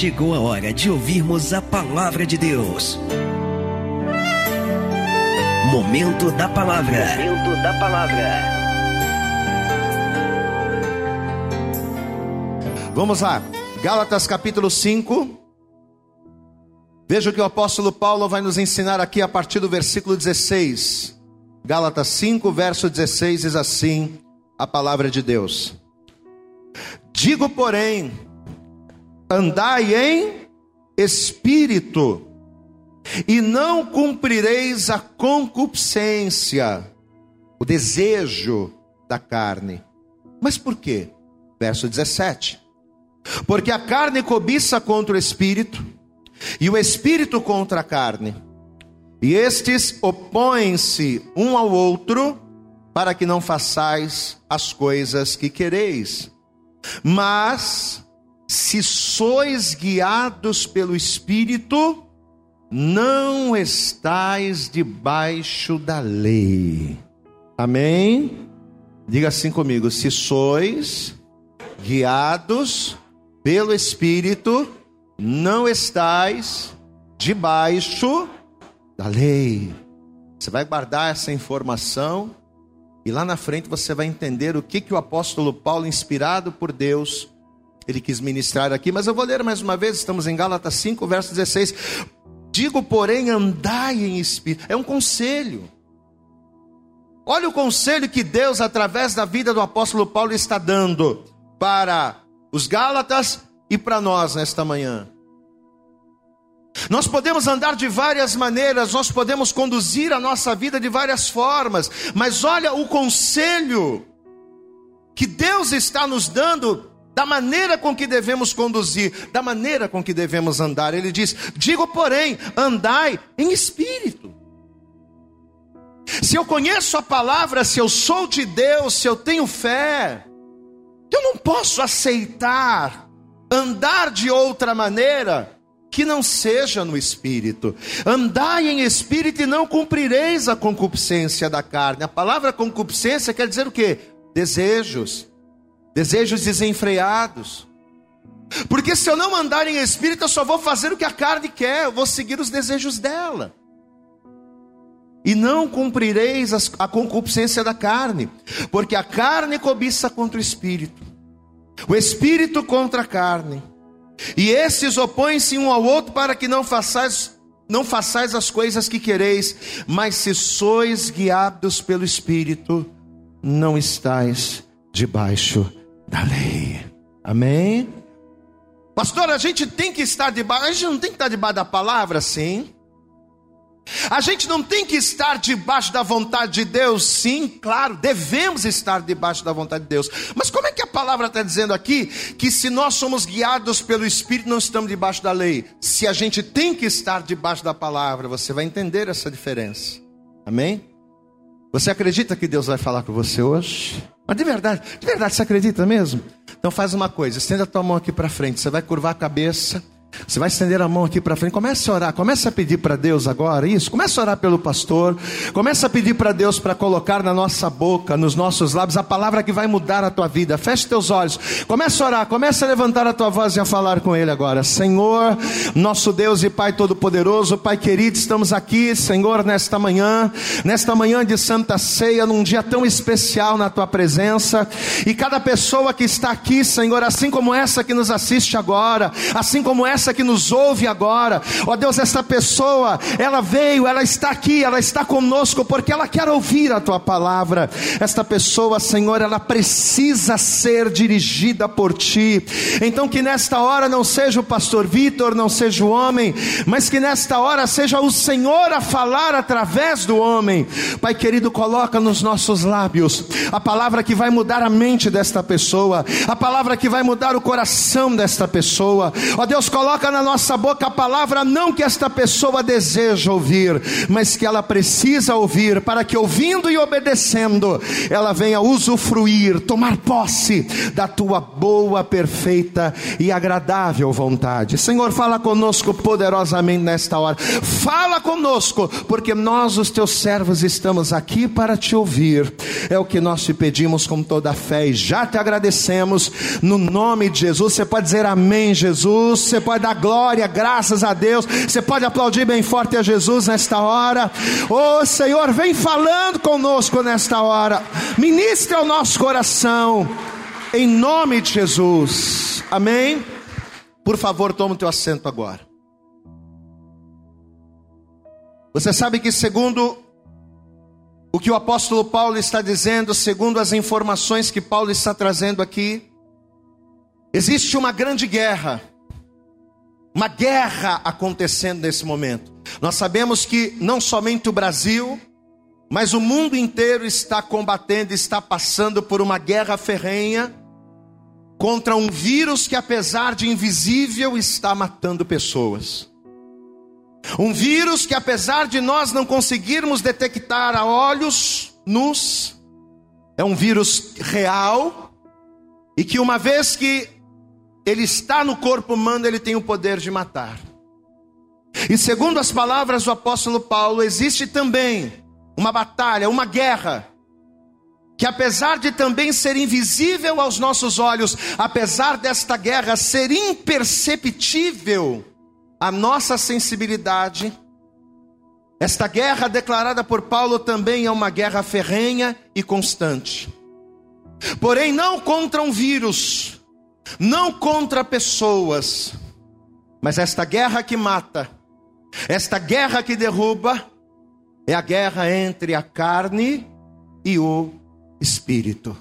chegou a hora de ouvirmos a palavra de Deus. Momento da palavra. Momento da palavra. Vamos lá. Gálatas capítulo 5. Veja o que o apóstolo Paulo vai nos ensinar aqui a partir do versículo 16. Gálatas 5, verso 16 diz assim: a palavra de Deus. Digo, porém, andai em espírito, e não cumprireis a concupiscência, o desejo da carne. Mas por quê? Verso 17. Porque a carne cobiça contra o espírito, e o espírito contra a carne. E estes opõem-se um ao outro, para que não façais as coisas que quereis. Mas, se sois guiados pelo Espírito, não estais debaixo da lei. Amém? Diga assim comigo: se sois guiados pelo Espírito, não estais debaixo da lei. Você vai guardar essa informação e lá na frente você vai entender o que, que o apóstolo Paulo, inspirado por Deus, ele quis ministrar aqui. Mas eu vou ler mais uma vez, estamos em Gálatas 5, verso 16. Digo, porém, andai em espírito. É um conselho. Olha o conselho que Deus, através da vida do apóstolo Paulo, está dando para os Gálatas e para nós nesta manhã. Nós podemos andar de várias maneiras, nós podemos conduzir a nossa vida de várias formas, mas olha o conselho que Deus está nos dando da maneira com que devemos conduzir, da maneira com que devemos andar. Ele diz: Digo, porém, andai em espírito. Se eu conheço a palavra, se eu sou de Deus, se eu tenho fé, eu não posso aceitar andar de outra maneira que não seja no espírito. Andai em espírito e não cumprireis a concupiscência da carne. A palavra concupiscência quer dizer o quê? Desejos. Desejos desenfreados. Porque se eu não andar em espírito, eu só vou fazer o que a carne quer, eu vou seguir os desejos dela. E não cumprireis a concupiscência da carne, porque a carne cobiça contra o espírito, o espírito contra a carne e estes opõem-se um ao outro para que não façais não façais as coisas que quereis, mas se sois guiados pelo Espírito, não estais debaixo da lei. Amém? Pastor, a gente tem que estar debaixo, a gente não tem que estar debaixo da palavra, sim. A gente não tem que estar debaixo da vontade de Deus, sim, claro, devemos estar debaixo da vontade de Deus. Mas como é que a palavra está dizendo aqui que se nós somos guiados pelo Espírito, não estamos debaixo da lei? Se a gente tem que estar debaixo da palavra, você vai entender essa diferença. Amém? Você acredita que Deus vai falar com você hoje? Mas de verdade, de verdade, você acredita mesmo? Então faz uma coisa, estenda a tua mão aqui para frente, você vai curvar a cabeça. Você vai estender a mão aqui para frente, comece a orar, comece a pedir para Deus agora, isso, comece a orar pelo pastor, comece a pedir para Deus para colocar na nossa boca, nos nossos lábios, a palavra que vai mudar a tua vida. Feche teus olhos, comece a orar, comece a levantar a tua voz e a falar com Ele agora. Senhor, nosso Deus e Pai Todo-Poderoso, Pai querido, estamos aqui, Senhor, nesta manhã, nesta manhã de Santa Ceia, num dia tão especial na tua presença, e cada pessoa que está aqui, Senhor, assim como essa que nos assiste agora, assim como essa essa que nos ouve agora. Ó Deus, essa pessoa, ela veio, ela está aqui, ela está conosco porque ela quer ouvir a tua palavra. Esta pessoa, Senhor, ela precisa ser dirigida por ti. Então que nesta hora não seja o pastor Vitor, não seja o homem, mas que nesta hora seja o Senhor a falar através do homem. Pai querido, coloca nos nossos lábios a palavra que vai mudar a mente desta pessoa, a palavra que vai mudar o coração desta pessoa. Ó Deus, coloca coloca na nossa boca a palavra não que esta pessoa deseja ouvir, mas que ela precisa ouvir, para que ouvindo e obedecendo, ela venha usufruir, tomar posse da tua boa, perfeita e agradável vontade. Senhor, fala conosco poderosamente nesta hora. Fala conosco, porque nós, os teus servos, estamos aqui para te ouvir. É o que nós te pedimos com toda a fé e já te agradecemos no nome de Jesus. Você pode dizer amém, Jesus. Você pode dar glória, graças a Deus. Você pode aplaudir bem forte a Jesus nesta hora. Oh Senhor, vem falando conosco nesta hora. Ministre ao nosso coração. Em nome de Jesus. Amém. Por favor, toma o teu assento agora. Você sabe que, segundo o que o apóstolo Paulo está dizendo, segundo as informações que Paulo está trazendo aqui, existe uma grande guerra, uma guerra acontecendo nesse momento. Nós sabemos que não somente o Brasil, mas o mundo inteiro está combatendo, está passando por uma guerra ferrenha contra um vírus que, apesar de invisível, está matando pessoas. Um vírus que, apesar de nós não conseguirmos detectar a olhos nus, é um vírus real e que, uma vez que ele está no corpo humano, ele tem o poder de matar. E segundo as palavras do apóstolo Paulo, existe também uma batalha, uma guerra, que apesar de também ser invisível aos nossos olhos, apesar desta guerra ser imperceptível, a nossa sensibilidade. Esta guerra declarada por Paulo também é uma guerra ferrenha e constante. Porém, não contra um vírus, não contra pessoas, mas esta guerra que mata, esta guerra que derruba, é a guerra entre a carne e o espírito.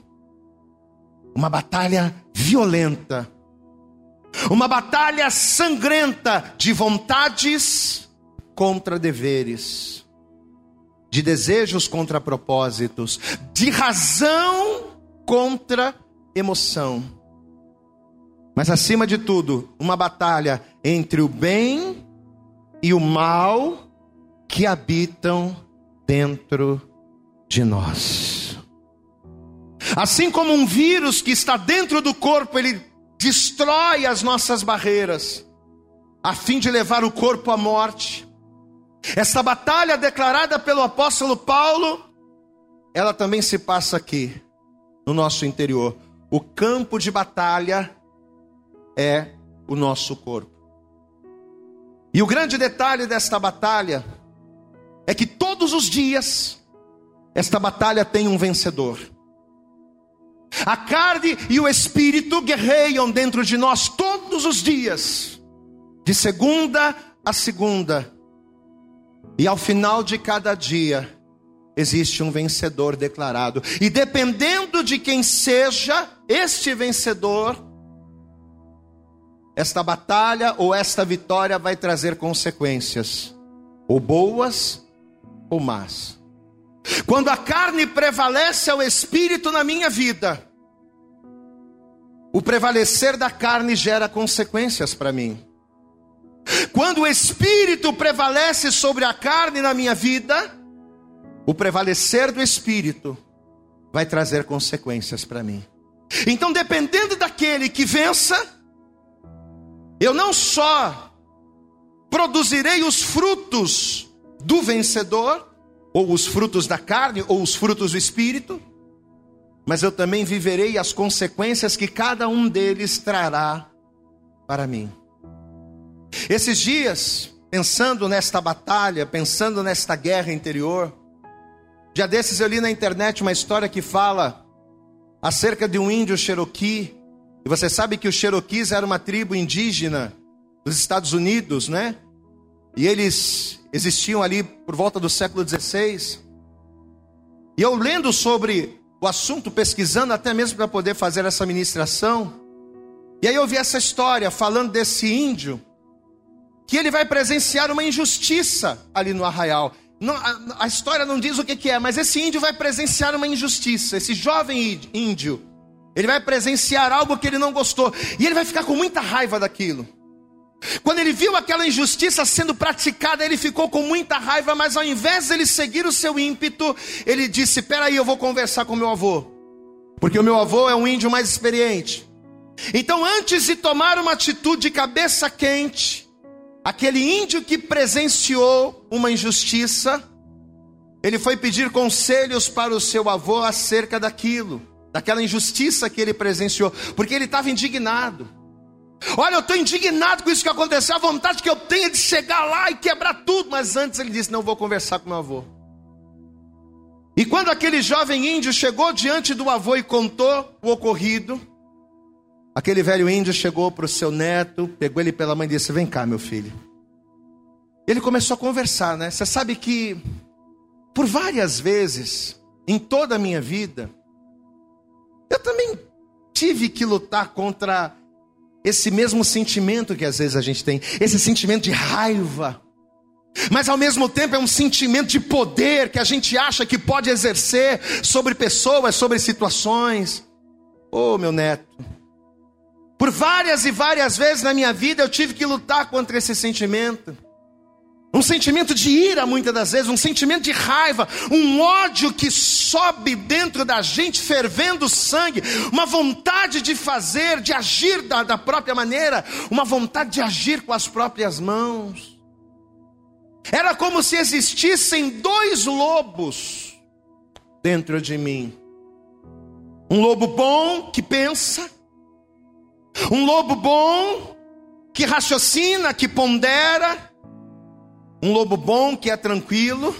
Uma batalha violenta uma batalha sangrenta de vontades contra deveres, de desejos contra propósitos, de razão contra emoção. Mas acima de tudo, uma batalha entre o bem e o mal que habitam dentro de nós. Assim como um vírus que está dentro do corpo, ele destrói as nossas barreiras, a fim de levar o corpo à morte. Essa batalha declarada pelo apóstolo Paulo, ela também se passa aqui, no nosso interior. O campo de batalha é o nosso corpo. E o grande detalhe desta batalha é que todos os dias, esta batalha tem um vencedor. A carne e o espírito guerreiam dentro de nós todos os dias, de segunda a segunda. E ao final de cada dia, existe um vencedor declarado. E dependendo de quem seja este vencedor, esta batalha ou esta vitória vai trazer consequências, ou boas ou más. Quando a carne prevalece ao espírito na minha vida, o prevalecer da carne gera consequências para mim. Quando o espírito prevalece sobre a carne na minha vida, o prevalecer do espírito vai trazer consequências para mim. Então, dependendo daquele que vença, eu não só produzirei os frutos do vencedor, ou os frutos da carne, ou os frutos do espírito, mas eu também viverei as consequências que cada um deles trará para mim. Esses dias, pensando nesta batalha, pensando nesta guerra interior, dia desses eu li na internet uma história que fala acerca de um índio Cherokee, e você sabe que os Cherokees era uma tribo indígena dos Estados Unidos, né? E eles existiam ali por volta do século XVI. E eu lendo sobre o assunto, pesquisando até mesmo para poder fazer essa ministração, e aí eu vi essa história falando desse índio, que ele vai presenciar uma injustiça ali no arraial. Não, a, a, história não diz o que, que é, mas esse índio vai presenciar uma injustiça. Esse jovem índio, ele vai presenciar algo que ele não gostou, e ele vai ficar com muita raiva daquilo. Quando ele viu aquela injustiça sendo praticada, ele ficou com muita raiva, mas ao invés de ele seguir o seu ímpeto, ele disse: Peraí, eu vou conversar com meu avô, porque o meu avô é um índio mais experiente. Então, antes de tomar uma atitude de cabeça quente, aquele índio que presenciou uma injustiça, ele foi pedir conselhos para o seu avô acerca daquilo, daquela injustiça que ele presenciou, porque ele estava indignado. Olha, eu estou indignado com isso que aconteceu. A vontade que eu tenho é de chegar lá e quebrar tudo. Mas antes ele disse: Não vou conversar com meu avô. E quando aquele jovem índio chegou diante do avô e contou o ocorrido, aquele velho índio chegou para o seu neto, pegou ele pela mãe e disse: Vem cá, meu filho. Ele começou a conversar, né? Você sabe que por várias vezes em toda a minha vida, eu também tive que lutar contra esse mesmo sentimento que às vezes a gente tem, esse sentimento de raiva. Mas ao mesmo tempo é um sentimento de poder que a gente acha que pode exercer sobre pessoas, sobre situações. Oh, meu neto. Por várias e várias vezes na minha vida eu tive que lutar contra esse sentimento. Um sentimento de ira, muitas das vezes, um sentimento de raiva, um ódio que sobe dentro da gente, fervendo sangue, uma vontade de fazer, de agir da, da própria maneira, uma vontade de agir com as próprias mãos. Era como se existissem dois lobos dentro de mim: um lobo bom que pensa, um lobo bom que raciocina, que pondera um lobo bom que é tranquilo,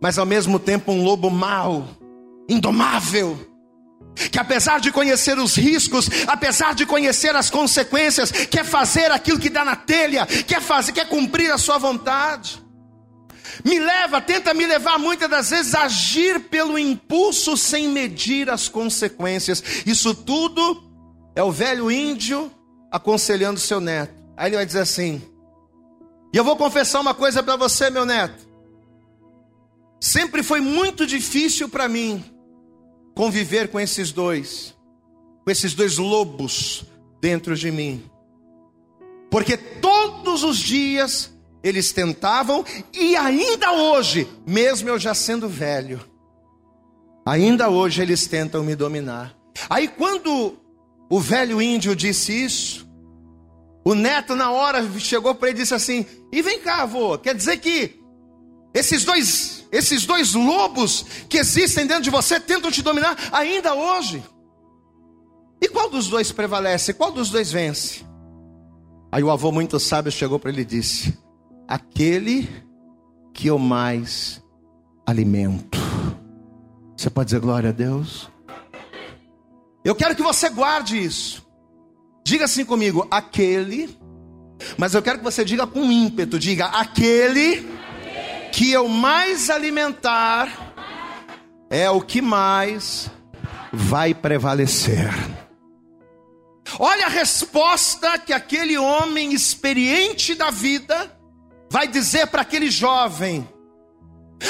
mas ao mesmo tempo um lobo mau, indomável, que apesar de conhecer os riscos, apesar de conhecer as consequências, quer fazer aquilo que dá na telha, quer fazer, quer cumprir a sua vontade. Me leva, tenta me levar muitas das vezes a agir pelo impulso sem medir as consequências. Isso tudo é o velho índio aconselhando seu neto. Aí ele vai dizer assim: e eu vou confessar uma coisa para você, meu neto. Sempre foi muito difícil para mim conviver com esses dois, com esses dois lobos dentro de mim. Porque todos os dias eles tentavam, e ainda hoje, mesmo eu já sendo velho, ainda hoje eles tentam me dominar. Aí quando o velho índio disse isso, o neto, na hora, chegou para ele e disse assim: E vem cá, avô, quer dizer que esses dois, esses dois lobos que existem dentro de você tentam te dominar ainda hoje? E qual dos dois prevalece? Qual dos dois vence? Aí o avô, muito sábio, chegou para ele e disse: Aquele que eu mais alimento. Você pode dizer glória a Deus? Eu quero que você guarde isso. Diga assim comigo, aquele. Mas eu quero que você diga com ímpeto, diga aquele que eu mais alimentar é o que mais vai prevalecer. Olha a resposta que aquele homem experiente da vida vai dizer para aquele jovem.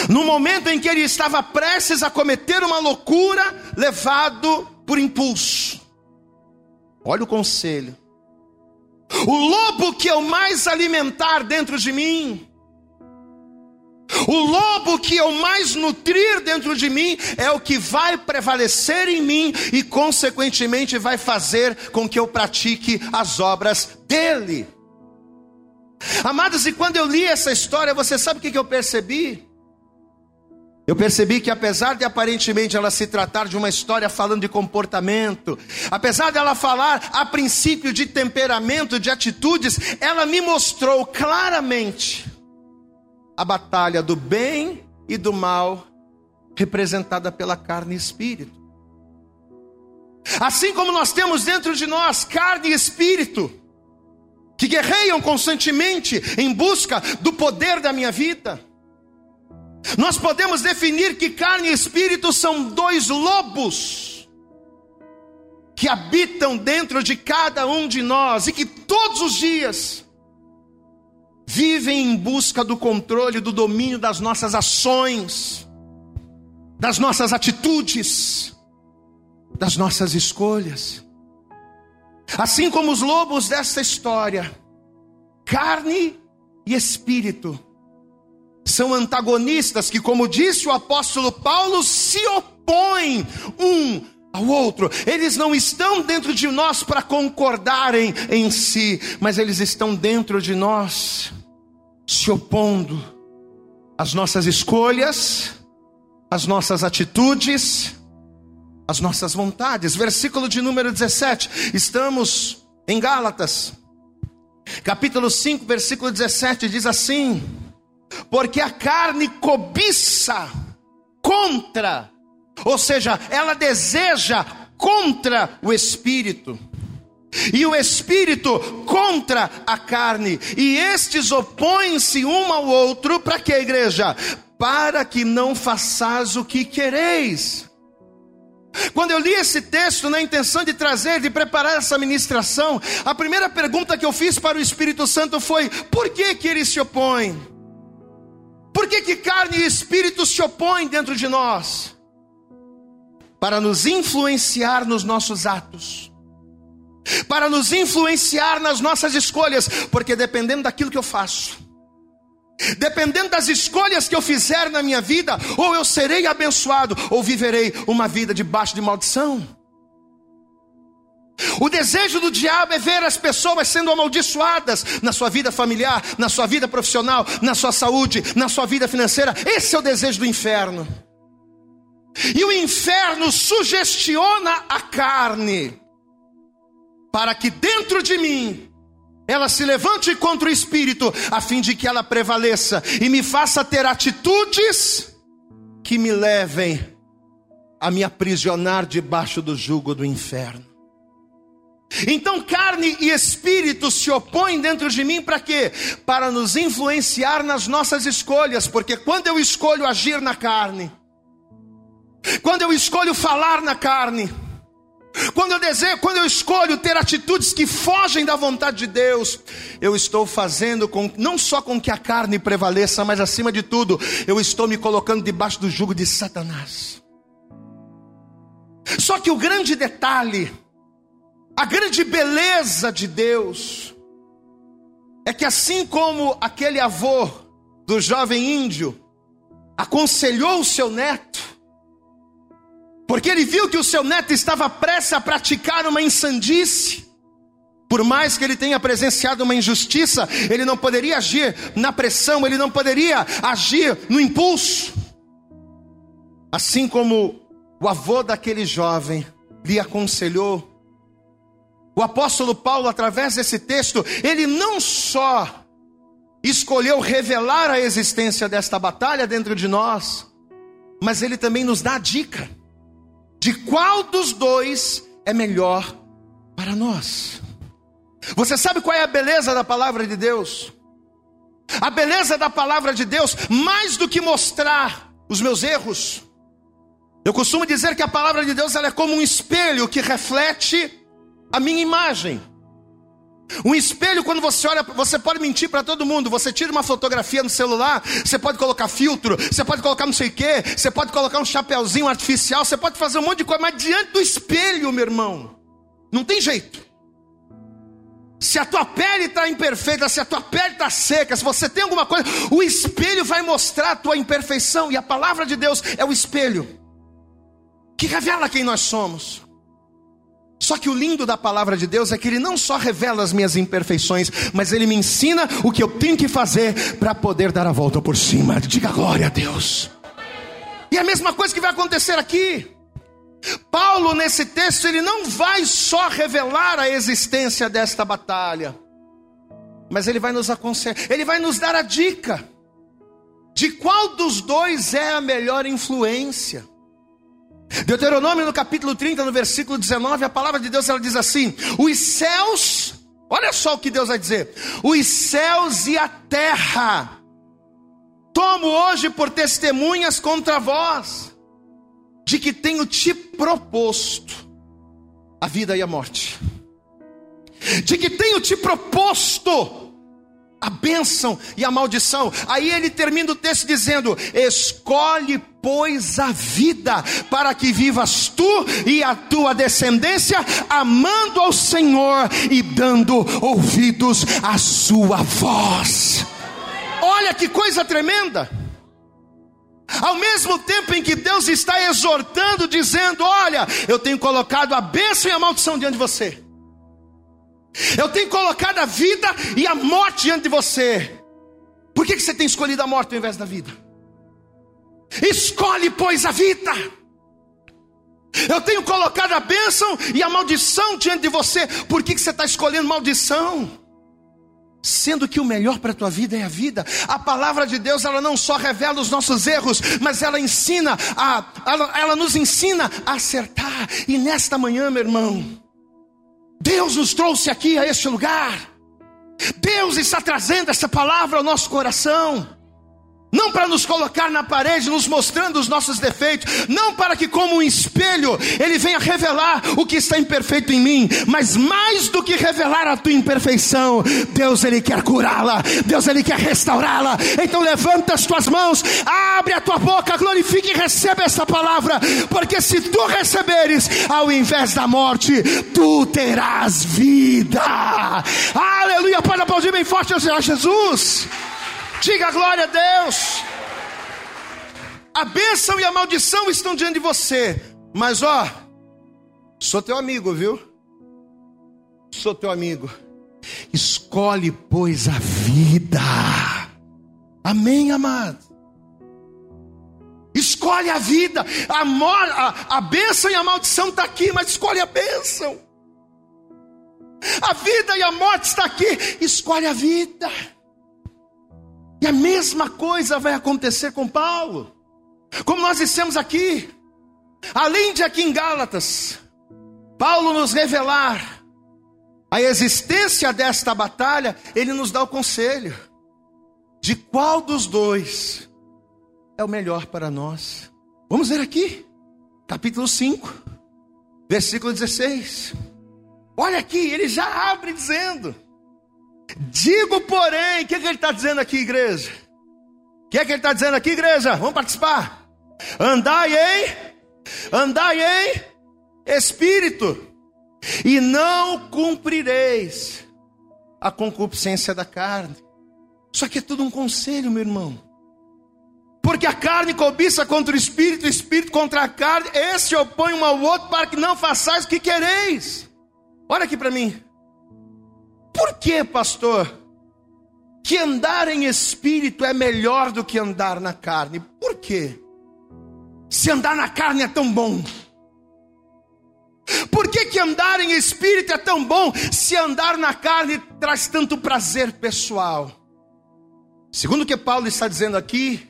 No momento em que ele estava prestes a cometer uma loucura, levado por impulso. Olha o conselho. O lobo que eu mais alimentar dentro de mim, o lobo que eu mais nutrir dentro de mim, é o que vai prevalecer em mim e, consequentemente, vai fazer com que eu pratique as obras dele. Amados, e quando eu li essa história, você sabe o que eu percebi? Eu percebi que apesar de aparentemente ela se tratar de uma história falando de comportamento, apesar dela falar a princípio de temperamento, de atitudes, ela me mostrou claramente a batalha do bem e do mal representada pela carne e espírito. Assim como nós temos dentro de nós carne e espírito, que guerreiam constantemente em busca do poder da minha vida, nós podemos definir que carne e espírito são dois lobos que habitam dentro de cada um de nós e que todos os dias vivem em busca do controle, do domínio das nossas ações, das nossas atitudes, das nossas escolhas. Assim como os lobos dessa história, carne e espírito são antagonistas que, como disse o apóstolo Paulo, se opõem um ao outro. Eles não estão dentro de nós para concordarem em si, mas eles estão dentro de nós, se opondo às nossas escolhas, às nossas atitudes, às nossas vontades. Versículo de número 17. Estamos Em Gálatas, capítulo 5, versículo 17, diz assim: Porque a carne cobiça contra, ou seja, ela deseja contra o espírito e o espírito contra a carne, e estes opõem-se um ao outro, para que a igreja? Para que não façais o que quereis. Quando eu li esse texto na intenção de trazer, de preparar essa ministração, a primeira pergunta que eu fiz para o Espírito Santo foi: por que que ele se opõe? Por que que carne e espírito se opõem dentro de nós? Para nos influenciar nos nossos atos para nos influenciar nas nossas escolhas, porque dependendo daquilo que eu faço, dependendo das escolhas que eu fizer na minha vida, ou eu serei abençoado, ou viverei uma vida debaixo de maldição. O desejo do diabo é ver as pessoas sendo amaldiçoadas na sua vida familiar, na sua vida profissional, na sua saúde, na sua vida financeira. Esse é o desejo do inferno. E o inferno sugestiona a carne para que dentro de mim ela se levante contra o espírito, a fim de que ela prevaleça e me faça ter atitudes que me levem a me aprisionar debaixo do jugo do inferno. Então, carne e espírito se opõem dentro de mim para quê? Para nos influenciar nas nossas escolhas, porque quando eu escolho agir na carne, quando eu escolho falar na carne, quando eu desejo, quando eu escolho ter atitudes que fogem da vontade de Deus, eu estou fazendo com não só com que a carne prevaleça, mas acima de tudo, eu estou me colocando debaixo do jugo de Satanás. Só que o grande detalhe, a grande beleza de Deus, é que assim como aquele avô do jovem índio aconselhou o seu neto, porque ele viu que o seu neto estava prestes a praticar uma insandice. Por mais que ele tenha presenciado uma injustiça, ele não poderia agir na pressão, ele não poderia agir no impulso. Assim como o avô daquele jovem lhe aconselhou, o apóstolo Paulo, através desse texto, ele não só escolheu revelar a existência desta batalha dentro de nós, mas ele também nos dá a dica de qual dos dois é melhor para nós. Você sabe qual é a beleza da palavra de Deus? A beleza da palavra de Deus, mais do que mostrar os meus erros, eu costumo dizer que a palavra de Deus ela é como um espelho que reflete a minha imagem. Um espelho, quando você olha, você pode mentir para todo mundo. Você tira uma fotografia no celular, você pode colocar filtro, você pode colocar não sei o quê, você pode colocar um chapéuzinho artificial, você pode fazer um monte de coisa, mas diante do espelho, meu irmão, não tem jeito. Se a tua pele está imperfeita, se a tua pele está seca, se você tem alguma coisa, o espelho vai mostrar a tua imperfeição, e a palavra de Deus é o espelho que revela quem nós somos. Só que o lindo da palavra de Deus é que ele não só revela as minhas imperfeições, mas ele me ensina o que eu tenho que fazer para poder dar a volta por cima. Diga glória a Deus. E a mesma coisa que vai acontecer aqui. Paulo, nesse texto, ele não vai só revelar a existência desta batalha, mas ele vai nos aconselhar, ele vai nos dar a dica de qual dos dois é a melhor influência. Deuteronômio no capítulo 30, no versículo 19, a palavra de Deus ela diz assim: Os céus, olha só o que Deus vai dizer: Os céus e a terra tomo hoje por testemunhas contra vós, de que tenho te proposto a vida e a morte, de que tenho te proposto a bênção e a maldição. Aí ele termina o texto dizendo: Escolhe, pois, a vida, para que vivas tu e a tua descendência, amando ao Senhor e dando ouvidos à sua voz. Olha que coisa tremenda! Ao mesmo tempo em que Deus está exortando, dizendo: Olha, eu tenho colocado a bênção e a maldição diante de você. Eu tenho colocado a vida e a morte diante de você. Por que, que você tem escolhido a morte ao invés da vida? Escolhe, pois, a vida. Eu tenho colocado a bênção e a maldição diante de você. Por que, que você está escolhendo maldição? Sendo que o melhor para a tua vida é a vida. A palavra de Deus, ela não só revela os nossos erros, mas ela ensina, a, ela, ela nos ensina a acertar. E nesta manhã, meu irmão, Deus nos trouxe aqui a este lugar. Deus está trazendo essa palavra ao nosso coração. Não para nos colocar na parede, nos mostrando os nossos defeitos, não para que, como um espelho, Ele venha revelar o que está imperfeito em mim, mas mais do que revelar a tua imperfeição, Deus Ele quer curá-la, Deus Ele quer restaurá-la. Então levanta as tuas mãos, abre a tua boca, glorifique e receba essa palavra, porque se tu receberes, ao invés da morte, tu terás vida. Aleluia, pode aplaudir bem forte a Jesus. Diga glória a Deus. A bênção e a maldição estão diante de você. Mas ó, sou teu amigo, viu? Sou teu amigo. Escolhe, pois, a vida. Amém, amado? Escolhe a vida. A, a, a bênção e a maldição está aqui, mas escolhe a bênção. A vida e a morte está aqui. Escolhe a vida. E a mesma coisa vai acontecer com Paulo. Como nós dissemos aqui, além de aqui em Gálatas, Paulo nos revelar a existência desta batalha, ele nos dá o conselho de qual dos dois é o melhor para nós. Vamos ver aqui, capítulo 5, versículo 16. Olha aqui, ele já abre dizendo: Digo, porém, o que, é que ele está dizendo aqui, igreja? O que, é que ele está dizendo aqui, igreja? Vamos participar. Andai em, andai em espírito, e não cumprireis a concupiscência da carne. Isso aqui é tudo um conselho, meu irmão. Porque a carne cobiça contra o espírito, o espírito contra a carne, esse opõe um ao outro para que não façais o que quereis. Olha aqui para mim. Por que, pastor? Que andar em espírito é melhor do que andar na carne. Por quê? Se andar na carne é tão bom. Por que, que andar em espírito é tão bom se andar na carne traz tanto prazer pessoal? Segundo o que Paulo está dizendo aqui,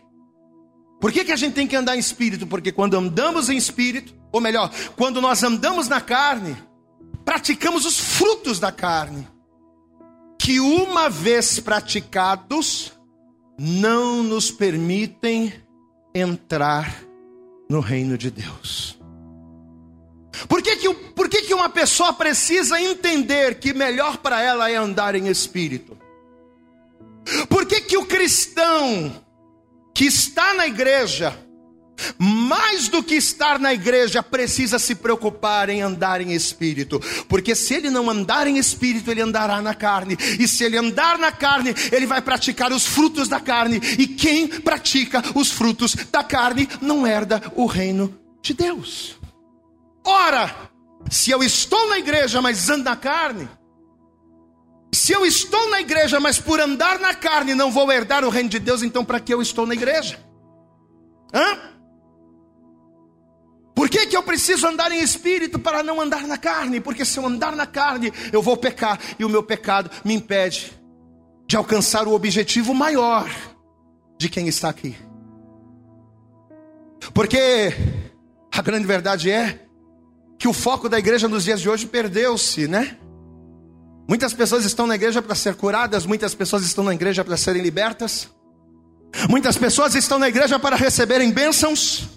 por que, que a gente tem que andar em espírito? Porque quando andamos em espírito, ou melhor, quando nós andamos na carne, praticamos os frutos da carne que, uma vez praticados, não nos permitem entrar no reino de Deus. Por que, que, por que, que uma pessoa precisa entender que melhor para ela é andar em espírito? Por que, que o cristão que está na igreja mais do que estar na igreja, precisa se preocupar em andar em espírito, porque se ele não andar em espírito, ele andará na carne, e se ele andar na carne, ele vai praticar os frutos da carne, e quem pratica os frutos da carne não herda o reino de Deus. Ora, se eu estou na igreja, mas ando na carne, se eu estou na igreja, mas por andar na carne não vou herdar o reino de Deus, então para que eu estou na igreja? Hã? Por que, que eu preciso andar em espírito para não andar na carne? Porque se eu andar na carne, eu vou pecar, e o meu pecado me impede de alcançar o objetivo maior de quem está aqui. Porque a grande verdade é que o foco da igreja nos dias de hoje perdeu-se, né? Muitas pessoas estão na igreja para ser curadas, muitas pessoas estão na igreja para serem libertas, muitas pessoas estão na igreja para receberem bênçãos.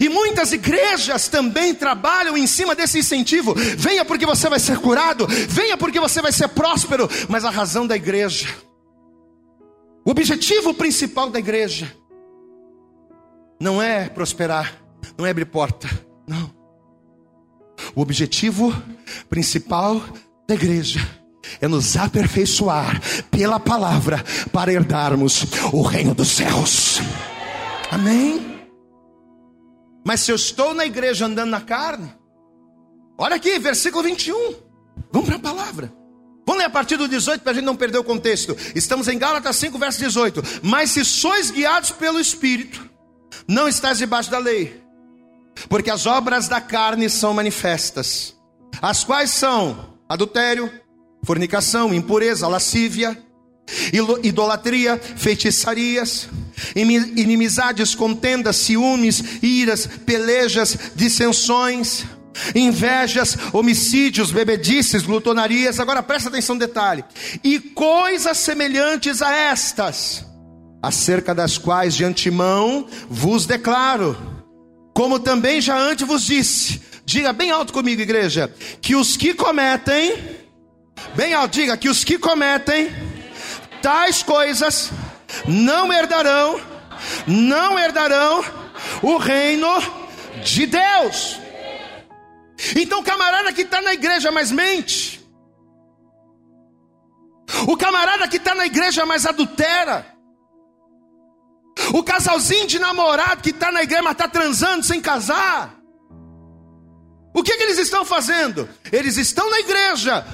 E muitas igrejas também trabalham em cima desse incentivo. Venha porque você vai ser curado, venha porque você vai ser próspero. Mas a razão da igreja, o objetivo principal da igreja, não é prosperar, não é abrir porta, não. O objetivo principal da igreja é nos aperfeiçoar pela palavra para herdarmos o reino dos céus. Amém? Mas se eu estou na igreja andando na carne, olha aqui, versículo 21. Vamos para a palavra. Vamos ler a partir do 18 para a gente não perder o contexto. Estamos em Gálatas 5, verso 18. Mas se sois guiados pelo Espírito, não estáis debaixo da lei. Porque as obras da carne são manifestas, as quais são adultério, fornicação, impureza, lascívia, idolatria, feitiçarias, inimizades, contendas, ciúmes, iras, pelejas, dissensões, invejas, homicídios, bebedices, glutonarias. Agora presta atenção no detalhe. E coisas semelhantes a estas, acerca das quais de antemão vos declaro, como também já antes vos disse. Diga bem alto comigo, igreja, que os que cometem, bem alto, diga que os que cometem tais coisas não herdarão, não herdarão o reino de Deus. Então, o camarada que está na igreja, mas mente. O camarada que está na igreja, mas adultera. O casalzinho de namorado que está na igreja, mas está transando sem casar. O que, que eles estão fazendo? Eles estão na igreja,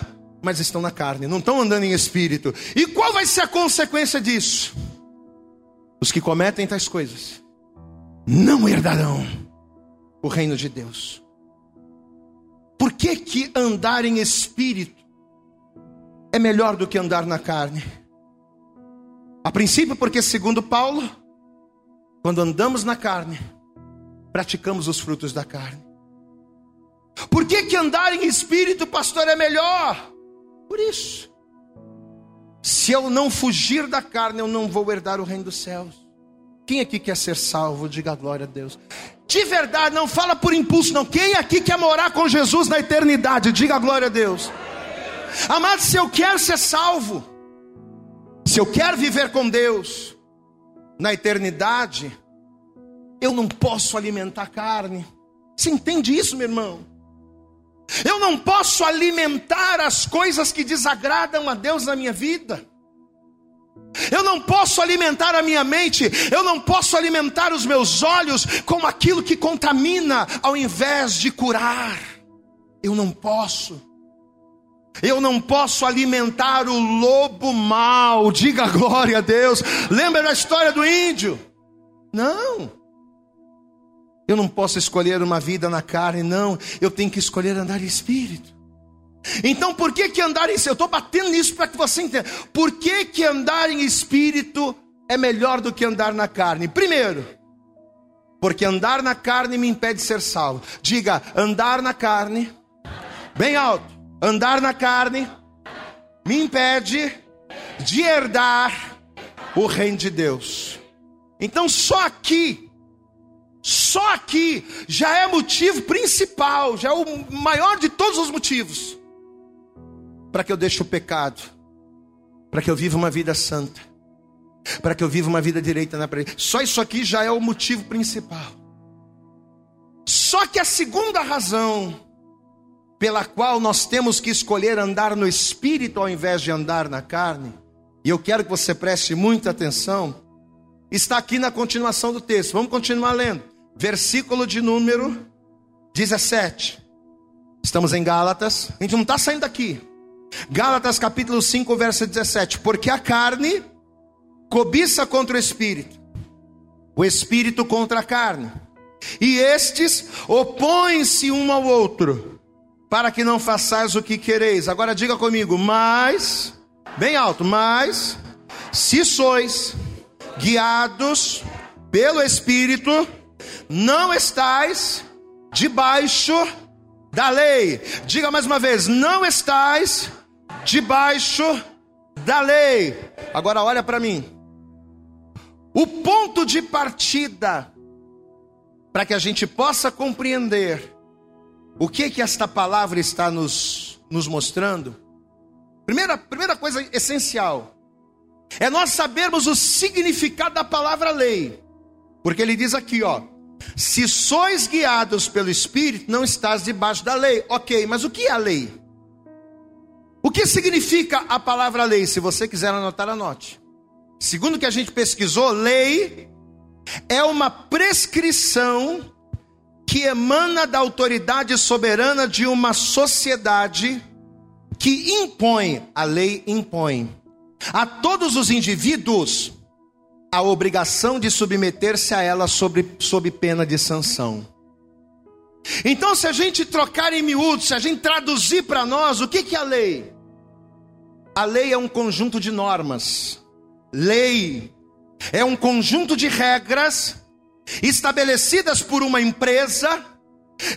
mas estão na carne, não estão andando em espírito. E qual vai ser a consequência disso? Os que cometem tais coisas não herdarão o reino de Deus. Por que, que andar em espírito é melhor do que andar na carne? A princípio, porque, segundo Paulo, quando andamos na carne, praticamos os frutos da carne. Por que, que andar em espírito, pastor, é melhor? Por isso. Se eu não fugir da carne, eu não vou herdar o reino dos céus. Quem aqui quer ser salvo? Diga glória a Deus. De verdade, não fala por impulso, não. Quem aqui quer morar com Jesus na eternidade? Diga glória a Deus. Amado, se eu quero ser salvo, se eu quero viver com Deus na eternidade, eu não posso alimentar carne. Você entende isso, meu irmão? Eu não posso alimentar as coisas que desagradam a Deus na minha vida. Eu não posso alimentar a minha mente, eu não posso alimentar os meus olhos com aquilo que contamina, ao invés de curar. Eu não posso. Eu não posso alimentar o lobo mau, diga glória a Deus. Lembra da história do índio? Não. Eu não posso escolher uma vida na carne, não. Eu tenho que escolher andar em espírito. Então, por que que andar em Eu estou batendo nisso para que você entenda. Por que que andar em espírito é melhor do que andar na carne? Primeiro, porque andar na carne me impede de ser salvo. Diga, andar na carne, bem alto. Andar na carne me impede de herdar o reino de Deus. Então, só aqui só aqui já é motivo principal, já é o maior de todos os motivos para que eu deixe o pecado, para que eu viva uma vida santa, para que eu viva uma vida direita na presença. Só isso aqui já é o motivo principal. Só que a segunda razão pela qual nós temos que escolher andar no espírito ao invés de andar na carne, e eu quero que você preste muita atenção, está aqui na continuação do texto. Vamos continuar lendo. Versículo de número 17. Estamos em Gálatas. A gente não está saindo daqui. Gálatas capítulo 5, verso 17. Porque a carne cobiça contra o espírito, o espírito contra a carne. E estes opõem-se um ao outro, para que não façais o que quereis. Agora diga comigo, mas, bem alto, mas, se sois guiados pelo Espírito, não estais debaixo da lei. Diga mais uma vez, não estais debaixo da lei. Agora olha para mim. O ponto de partida para que a gente possa compreender o que que esta palavra está nos, nos mostrando. Primeira, primeira coisa essencial é nós sabermos o significado da palavra lei. Porque ele diz aqui, ó, se sois guiados pelo Espírito, não estás debaixo da lei. Ok, mas o que é a lei? O que significa a palavra lei? Se você quiser anotar, anote. Segundo o que a gente pesquisou, lei é uma prescrição que emana da autoridade soberana de uma sociedade que impõe, a lei impõe, a todos os indivíduos a obrigação de submeter-se a ela sob, sob pena de sanção. Então, se a gente trocar em miúdos, se a gente traduzir para nós, o que, que é a lei? A lei é um conjunto de normas. Lei é um conjunto de regras estabelecidas por uma empresa,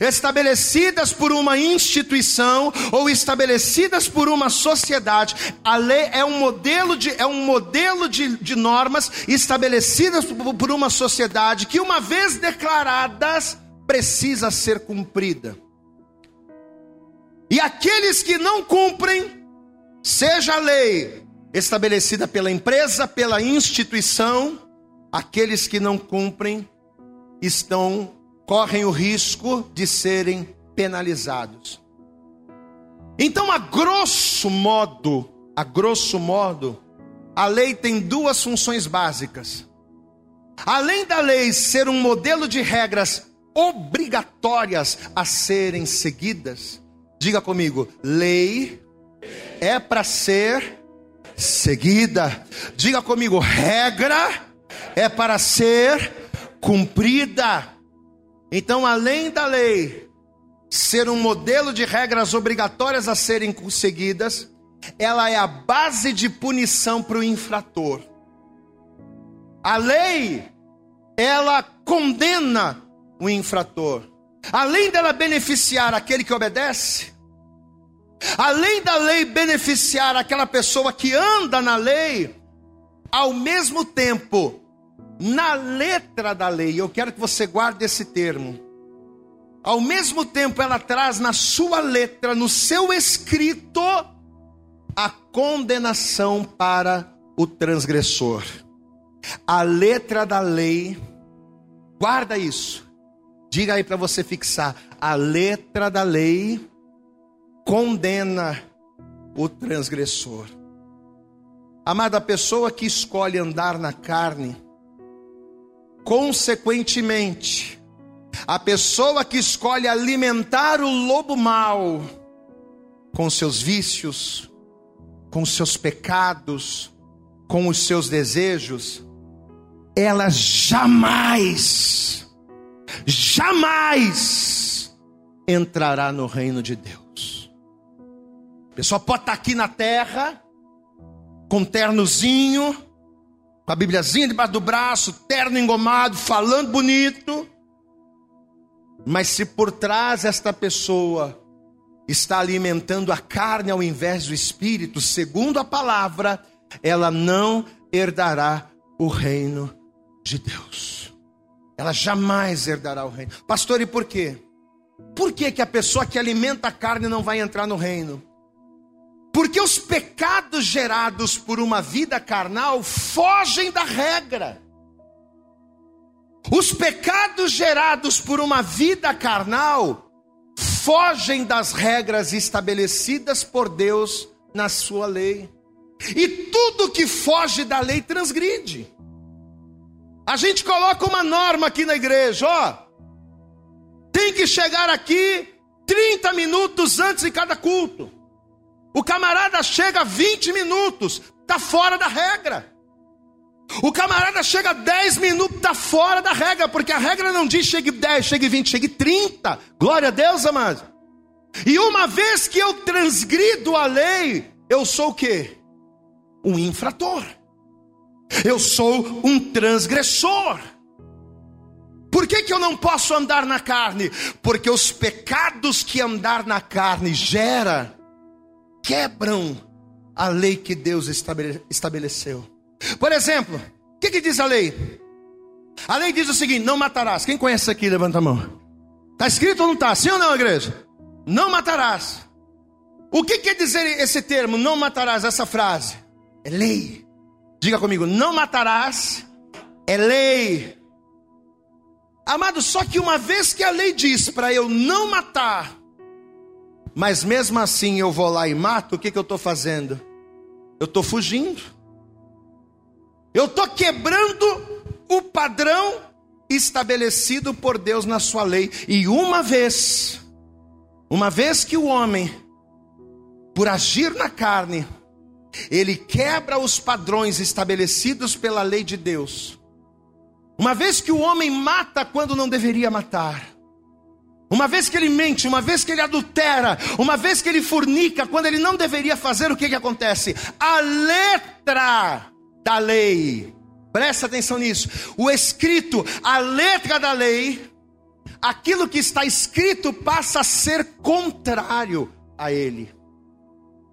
estabelecidas por uma instituição ou estabelecidas por uma sociedade. A lei é um modelo de, é um modelo de, de normas estabelecidas por uma sociedade que, uma vez declaradas, precisa ser cumprida. E aqueles que não cumprem, seja a lei estabelecida pela empresa, pela instituição, aqueles que não cumprem estão correm o risco de serem penalizados. Então, a grosso modo, a grosso modo, a lei tem duas funções básicas. Além da lei ser um modelo de regras obrigatórias a serem seguidas, diga comigo, lei é para ser seguida. Diga comigo, regra é para ser cumprida. Então, além da lei ser um modelo de regras obrigatórias a serem seguidas, ela é a base de punição para o infrator. A lei, ela condena o infrator. Além dela beneficiar aquele que obedece, além da lei beneficiar aquela pessoa que anda na lei, ao mesmo tempo, na letra da lei, eu quero que você guarde esse termo. Ao mesmo tempo, ela traz na sua letra, no seu escrito, a condenação para o transgressor. A letra da lei, guarda isso, Diga aí para você fixar: a letra da lei condena o transgressor. Amada pessoa que escolhe andar na carne, consequentemente, a pessoa que escolhe alimentar o lobo mau com seus vícios, com seus pecados, com os seus desejos, ela jamais jamais entrará no reino de Deus. A pessoa pode estar aqui na terra, com ternozinho, com a Bibliazinha debaixo do braço, terno engomado, falando bonito, mas se por trás esta pessoa está alimentando a carne ao invés do espírito, segundo a palavra, ela não herdará o reino de Deus ela jamais herdará o reino. Pastor, e por quê? Por que, que a pessoa que alimenta a carne não vai entrar no reino? Porque os pecados gerados por uma vida carnal fogem da regra. Os pecados gerados por uma vida carnal fogem das regras estabelecidas por Deus na sua lei. E tudo que foge da lei transgride. A gente coloca uma norma aqui na igreja, ó. Tem que chegar aqui 30 minutos antes de cada culto. O camarada chega 20 minutos, tá fora da regra. O camarada chega 10 minutos, tá fora da regra, porque a regra não diz chegue 10, chegue 20, chegue 30. Glória a Deus, amado. E uma vez que eu transgrido a lei, eu sou o quê? Um infrator. Eu sou um transgressor. Por que, que eu não posso andar na carne? Porque os pecados que andar na carne gera quebram a lei que Deus estabeleceu. Por exemplo, o que, que diz a lei? A lei diz o seguinte: não matarás. Quem conhece aqui, levanta a mão. Está escrito ou não está? Sim ou não, igreja? Não matarás. O que quer dizer esse termo, não matarás, essa frase? É lei. Diga comigo, não matarás, é lei. Amado, só que uma vez que a lei diz para eu não matar, mas mesmo assim eu vou lá e mato, o que, que eu estou fazendo? Eu estou fugindo. Eu estou quebrando o padrão estabelecido por Deus na sua lei. E uma vez, uma vez que o homem, por agir na carne, ele quebra os padrões estabelecidos pela lei de Deus. Uma vez que o homem mata quando não deveria matar, Uma vez que ele mente, uma vez que ele adultera, uma vez que ele fornica, quando ele não deveria fazer, o que, que acontece? A letra da lei, presta atenção nisso, o escrito, a letra da lei, aquilo que está escrito passa a ser contrário a ele.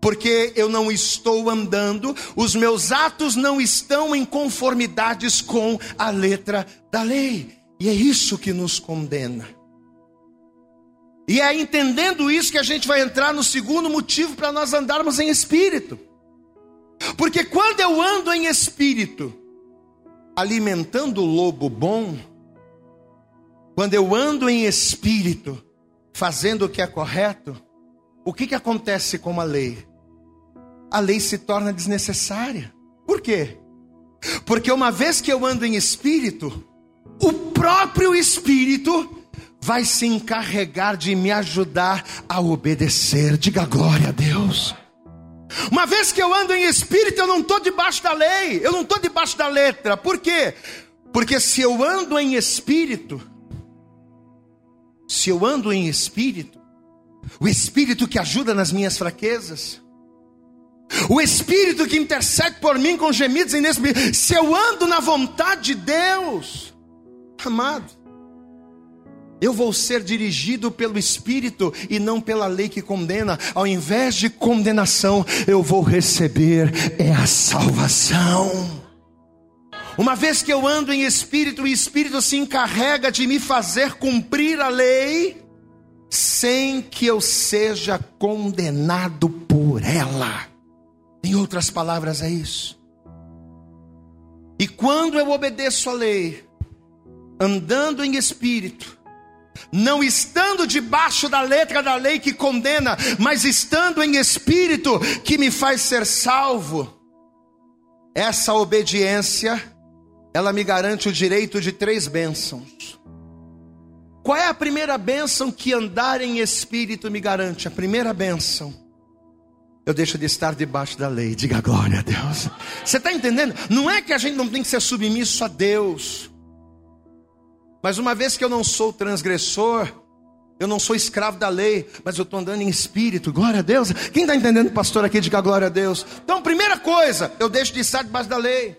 Porque eu não estou andando, os meus atos não estão em conformidades com a letra da lei. E é isso que nos condena. E é entendendo isso que a gente vai entrar no segundo motivo para nós andarmos em espírito. Porque quando eu ando em espírito, alimentando o lobo bom, quando eu ando em espírito, fazendo o que é correto, o que, que acontece com a lei? A lei se torna desnecessária. Por quê? Porque uma vez que eu ando em espírito, o próprio espírito vai se encarregar de me ajudar a obedecer. Diga glória a Deus. Uma vez que eu ando em espírito, eu não estou debaixo da lei, eu não estou debaixo da letra. Por quê? Porque se eu ando em espírito, se eu ando em espírito, o espírito que ajuda nas minhas fraquezas, o espírito que intercede por mim com gemidos inexprimíveis, se eu ando na vontade de Deus, amado, eu vou ser dirigido pelo Espírito e não pela lei que condena. Ao invés de condenação, eu vou receber é a salvação. Uma vez que eu ando em espírito, o espírito se encarrega de me fazer cumprir a lei, sem que eu seja condenado por ela. Em outras palavras, é isso. E quando eu obedeço a lei, andando em espírito, não estando debaixo da letra da lei que condena, mas estando em espírito que me faz ser salvo. Essa obediência, ela me garante o direito de três bênçãos. Qual é a primeira bênção que andar em espírito me garante? A primeira bênção. Eu deixo de estar debaixo da lei. Diga glória a Deus. Você está entendendo? Não é que a gente não tem que ser submisso a Deus. Mas uma vez que eu não sou transgressor, eu não sou escravo da lei, mas eu estou andando em espírito, glória a Deus. Quem está entendendo, pastor, aqui, diga glória a Deus. Então, primeira coisa, eu deixo de estar debaixo da lei.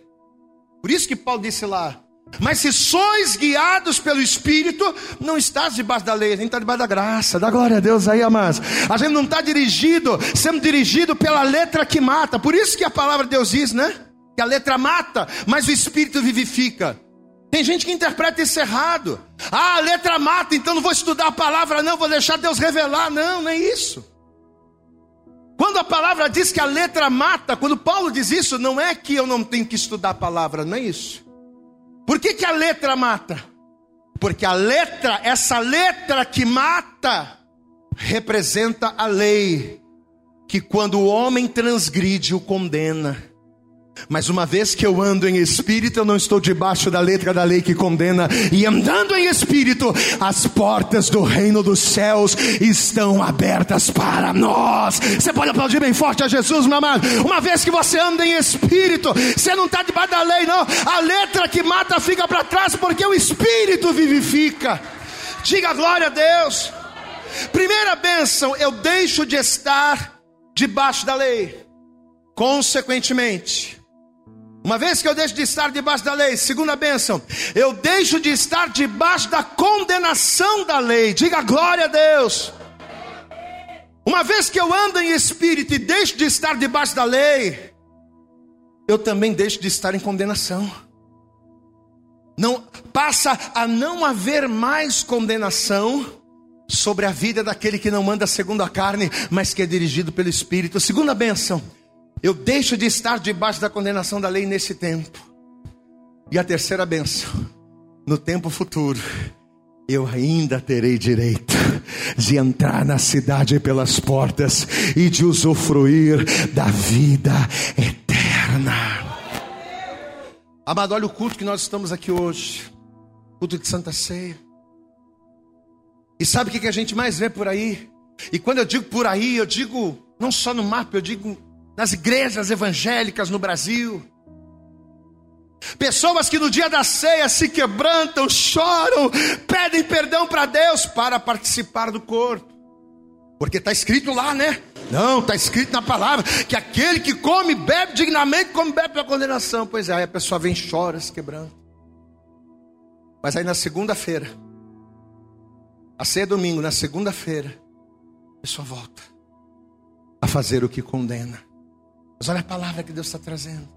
Por isso que Paulo disse lá: Mas se sois guiados pelo Espírito, não estás debaixo da lei, a gente está debaixo da graça, da glória a Deus aí, amados. A gente não está dirigido, sendo dirigido pela letra que mata. Por isso que a palavra de Deus diz, né? Que a letra mata, mas o Espírito vivifica. Tem gente que interpreta isso errado. Ah, a letra mata, então não vou estudar a palavra, não, vou deixar Deus revelar. Não, não é isso. Quando a palavra diz que a letra mata, quando Paulo diz isso, não é que eu não tenho que estudar a palavra, não é isso. Por que, que a letra mata? Porque a letra, essa letra que mata, representa a lei, que quando o homem transgride, o condena. Mas uma vez que eu ando em espírito, eu não estou debaixo da letra da lei que condena, e andando em espírito, as portas do reino dos céus estão abertas para nós. Você pode aplaudir bem forte a Jesus, meu amado. Uma vez que você anda em espírito, você não está debaixo da lei, não. A letra que mata fica para trás, porque o espírito vivifica. Diga glória a Deus. Primeira bênção, eu deixo de estar debaixo da lei. Consequentemente, uma vez que eu deixo de estar debaixo da lei, segunda bênção, eu deixo de estar debaixo da condenação da lei. Diga glória a Deus. Uma vez que eu ando em espírito e deixo de estar debaixo da lei, eu também deixo de estar em condenação. Não passa a não haver mais condenação sobre a vida daquele que não anda segundo a carne, mas que é dirigido pelo espírito. Segunda bênção, eu deixo de estar debaixo da condenação da lei nesse tempo. E a terceira benção, no tempo futuro, eu ainda terei direito de entrar na cidade pelas portas e de usufruir da vida eterna. Amado, olha o culto que nós estamos aqui hoje culto de Santa Ceia. E sabe o que a gente mais vê por aí? E quando eu digo por aí, eu digo não só no mapa, eu digo nas igrejas evangélicas no Brasil. Pessoas que no dia da ceia se quebrantam, choram, pedem perdão para Deus para participar do corpo. Porque está escrito lá, né? Não, está escrito na palavra que aquele que come, bebe dignamente, come, bebe para condenação. Pois é, aí a pessoa vem, chora, se quebrando. Mas aí na segunda-feira, a ceia é domingo, na segunda-feira, a pessoa volta a fazer o que condena. Mas olha a palavra que Deus está trazendo.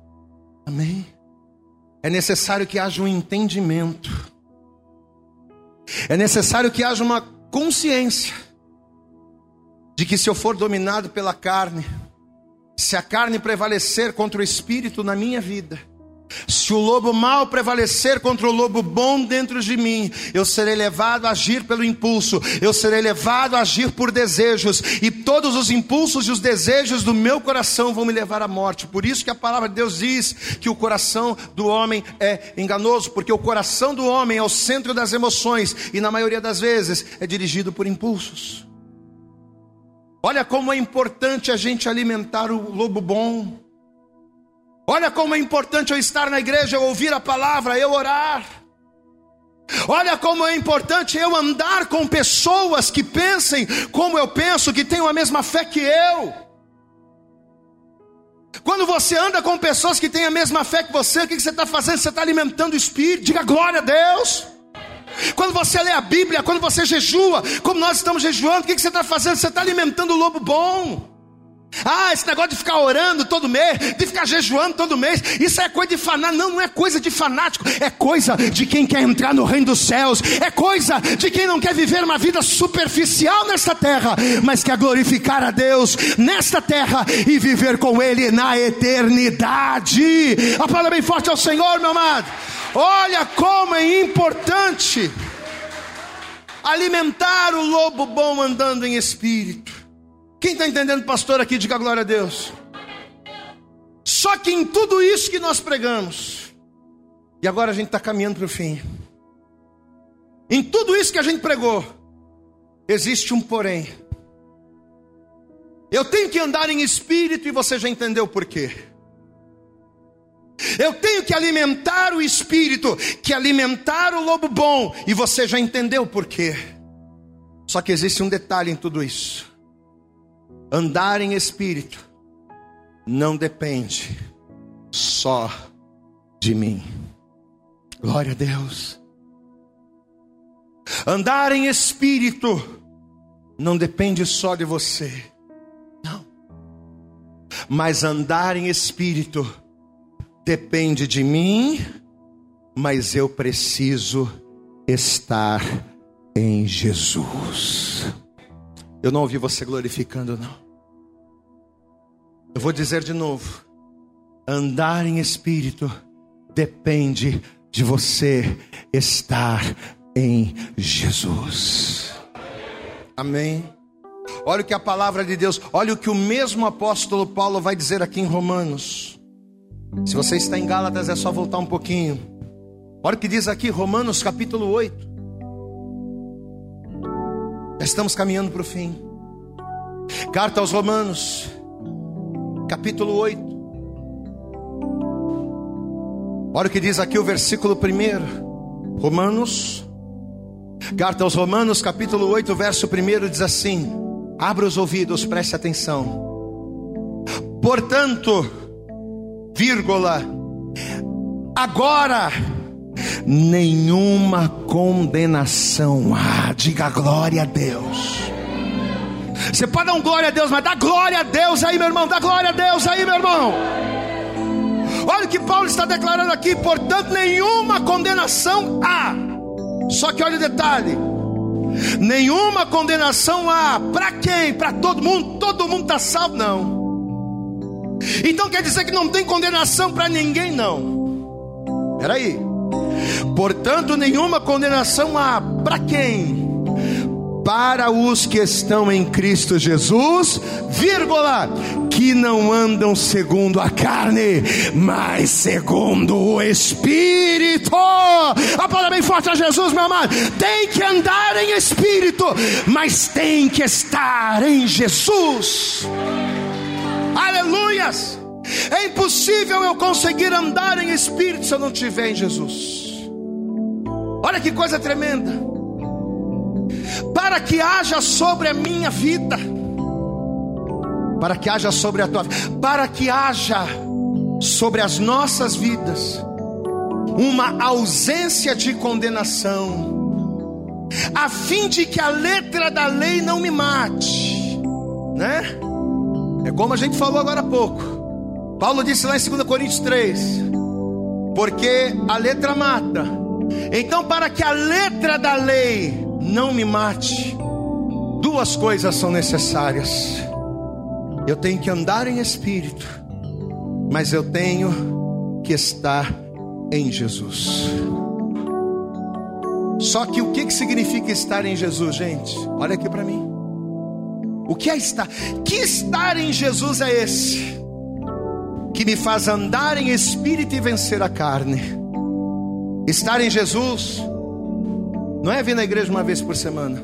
Amém? É necessário que haja um entendimento. É necessário que haja uma consciência de que se eu for dominado pela carne, se a carne prevalecer contra o espírito na minha vida, se o lobo mau prevalecer contra o lobo bom dentro de mim, eu serei levado a agir pelo impulso, eu serei levado a agir por desejos, e todos os impulsos e os desejos do meu coração vão me levar à morte. Por isso que a palavra de Deus diz que o coração do homem é enganoso, porque o coração do homem é o centro das emoções e na maioria das vezes é dirigido por impulsos. Olha como é importante a gente alimentar o lobo bom. Olha como é importante eu estar na igreja, eu ouvir a palavra, eu orar. Olha como é importante eu andar com pessoas que pensem como eu penso, que tenham a mesma fé que eu. Quando você anda com pessoas que têm a mesma fé que você, o que você está fazendo? Você está alimentando o Espírito, diga glória a Deus. Quando você lê a Bíblia, quando você jejua, como nós estamos jejuando, o que você está fazendo? Você está alimentando o lobo bom. Ah, esse negócio de ficar orando todo mês, de ficar jejuando todo mês, isso é coisa de fanático. Não, não é coisa de fanático, é coisa de quem quer entrar no reino dos céus, é coisa de quem não quer viver uma vida superficial nesta terra, mas quer glorificar a Deus nesta terra e viver com Ele na eternidade. A palavra bem forte ao Senhor, meu amado. Olha como é importante alimentar o lobo bom andando em espírito. Quem está entendendo, pastor, aqui, diga glória a Deus. Só que em tudo isso que nós pregamos, e agora a gente está caminhando para o fim, em tudo isso que a gente pregou, existe um porém. Eu tenho que andar em espírito e você já entendeu por quê. Eu tenho que alimentar o espírito, que alimentar o lobo bom, e você já entendeu por quê. Só que existe um detalhe em tudo isso. Andar em espírito não depende só de mim. Glória a Deus. Andar em espírito não depende só de você. Não. Mas andar em espírito depende de mim, mas eu preciso estar em Jesus. Eu não ouvi você glorificando, não. Eu vou dizer de novo: andar em espírito depende de você estar em Jesus. Amém. Olha o que a palavra de Deus, olha o que o mesmo apóstolo Paulo vai dizer aqui em Romanos. Se você está em Gálatas, é só voltar um pouquinho. Olha o que diz aqui, Romanos capítulo 8. Estamos caminhando para o fim. Carta aos Romanos, capítulo 8. Olha o que diz aqui o versículo 1. Romanos, carta aos Romanos, capítulo 8, verso 1 diz assim: Abra os ouvidos, preste atenção. Portanto, vírgula, agora nenhuma condenação há. Diga glória a Deus. Você pode dar um glória a Deus, mas dá glória a Deus aí, meu irmão. Dá glória a Deus aí, meu irmão. Olha o que Paulo está declarando aqui. Portanto, nenhuma condenação há. Só que olha o detalhe. Nenhuma condenação há. Para quem? Para todo mundo? Todo mundo está salvo? Não. Então quer dizer que não tem condenação para ninguém? Não. Peraí. Portanto, nenhuma condenação há para quem? Para os que estão em Cristo Jesus, vírgula, que não andam segundo a carne, mas segundo o Espírito. A bem forte a Jesus, meu amado. Tem que andar em Espírito, mas tem que estar em Jesus. Aleluias. É impossível eu conseguir andar em espírito se eu não estiver em Jesus. Olha que coisa tremenda. Para que haja sobre a minha vida, para que haja sobre a tua vida, para que haja sobre as nossas vidas uma ausência de condenação, a fim de que a letra da lei não me mate, né? É como a gente falou agora há pouco. Paulo disse lá em 2 Coríntios 3: Porque a letra mata. Então, para que a letra da lei não me mate, duas coisas são necessárias. Eu tenho que andar em espírito, mas eu tenho que estar em Jesus. Só que o que, que significa estar em Jesus, gente? Olha aqui para mim. O que é estar? Que estar em Jesus é esse? Que me faz andar em espírito e vencer a carne. Estar em Jesus não é vir na igreja uma vez por semana.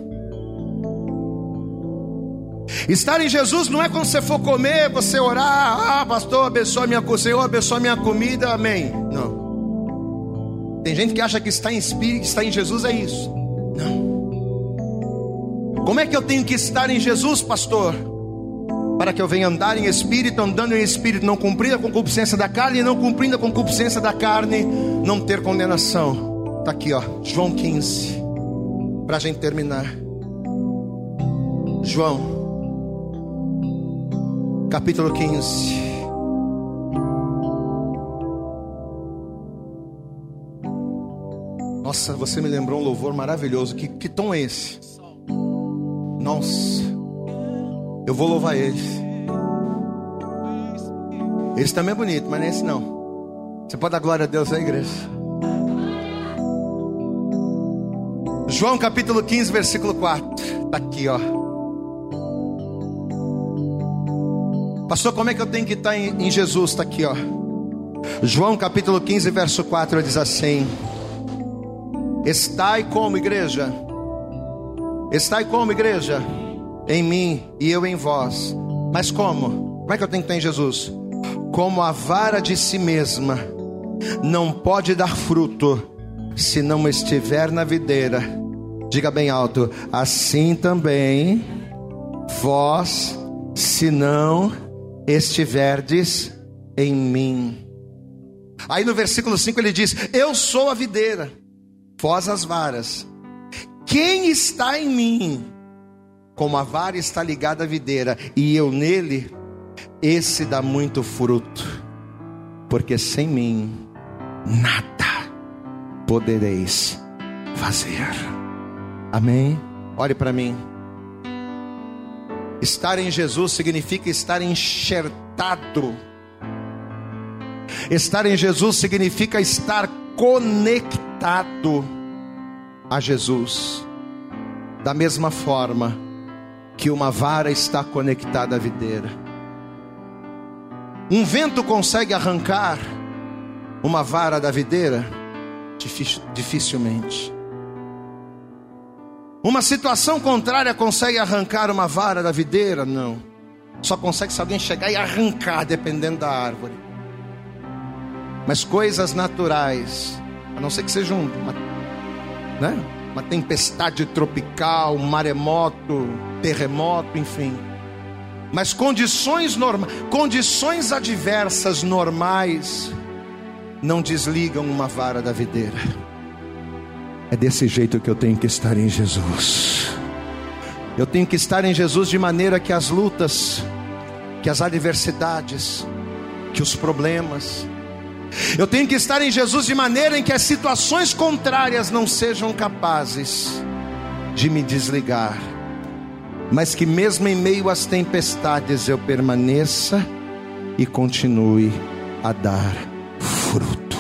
Estar em Jesus não é quando você for comer, você orar, ah, pastor, abençoa minha comida, Senhor, abençoa minha comida, amém. Não. Tem gente que acha que estar em espírito, estar em Jesus é isso. Não. Como é que eu tenho que estar em Jesus, pastor? Para que eu venha andar em espírito, andando em espírito, não cumprindo a concupiscência da carne, e não cumprindo a concupiscência da carne, não ter condenação. Está aqui, ó, João 15, para a gente terminar. João, capítulo 15. Nossa, você me lembrou um louvor maravilhoso. Que, que tom é esse? Nossa, eu vou louvar eles. Eles também é bonito, mas nesse não. Você pode dar glória a Deus aí, igreja? João capítulo 15, versículo 4. Está aqui, ó. Pastor, como é que eu tenho que estar em, em Jesus? Está aqui, ó. João capítulo 15, verso 4 diz assim: Estai como igreja Estai como igreja? Em mim e eu em vós. Mas como? Como é que eu tenho que ter em Jesus? Como a vara de si mesma não pode dar fruto se não estiver na videira. Diga bem alto: assim também vós, se não estiverdes em mim. Aí no versículo 5 ele diz: Eu sou a videira, vós as varas. Quem está em mim, como a vara está ligada à videira, e eu nele, esse dá muito fruto, porque sem mim nada podereis fazer. Amém? Olhe para mim. Estar em Jesus significa estar enxertado. Estar em Jesus significa estar conectado a Jesus, da mesma forma que uma vara está conectada à videira. Um vento consegue arrancar uma vara da videira? Dificilmente. Uma situação contrária consegue arrancar uma vara da videira? Não. Só consegue se alguém chegar e arrancar, dependendo da árvore. Mas coisas naturais, a não ser que seja uma né? Uma tempestade tropical, um maremoto, terremoto, enfim. Mas condições normais, condições adversas normais não desligam uma vara da videira. É desse jeito que eu tenho que estar em Jesus. Eu tenho que estar em Jesus de maneira que as lutas, que as adversidades, que os problemas, eu tenho que estar em Jesus de maneira em que as situações contrárias não sejam capazes de me desligar, mas que mesmo em meio às tempestades eu permaneça e continue a dar fruto.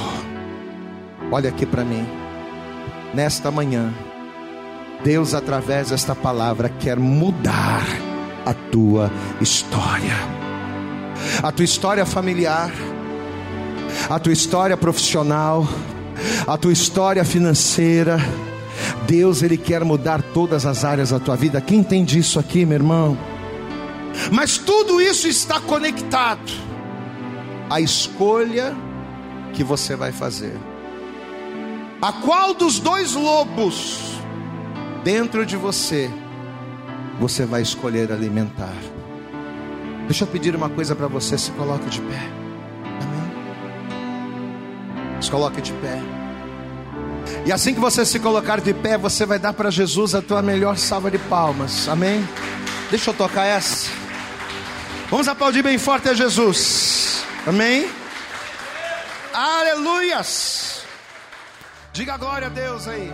Olha aqui para mim, nesta manhã, Deus, através desta palavra, quer mudar a tua história, a tua história familiar a tua história profissional, a tua história financeira. Deus, Ele quer mudar todas as áreas da tua vida. Quem entende isso aqui, meu irmão? Mas tudo isso está conectado a escolha que você vai fazer. A qual dos dois lobos dentro de você você vai escolher alimentar? Deixa eu pedir uma coisa para você, se coloque de pé. Amém. Se coloque de pé. E assim que você se colocar de pé, você vai dar para Jesus a tua melhor salva de palmas. Amém. Deixa eu tocar essa. Vamos aplaudir bem forte a Jesus. Amém. Aleluias. Diga glória a Deus aí.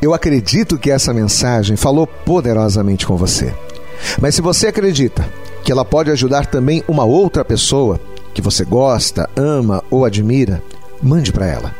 Eu acredito que essa mensagem falou poderosamente com você. Mas se você acredita que ela pode ajudar também uma outra pessoa que você gosta, ama ou admira, mande para ela.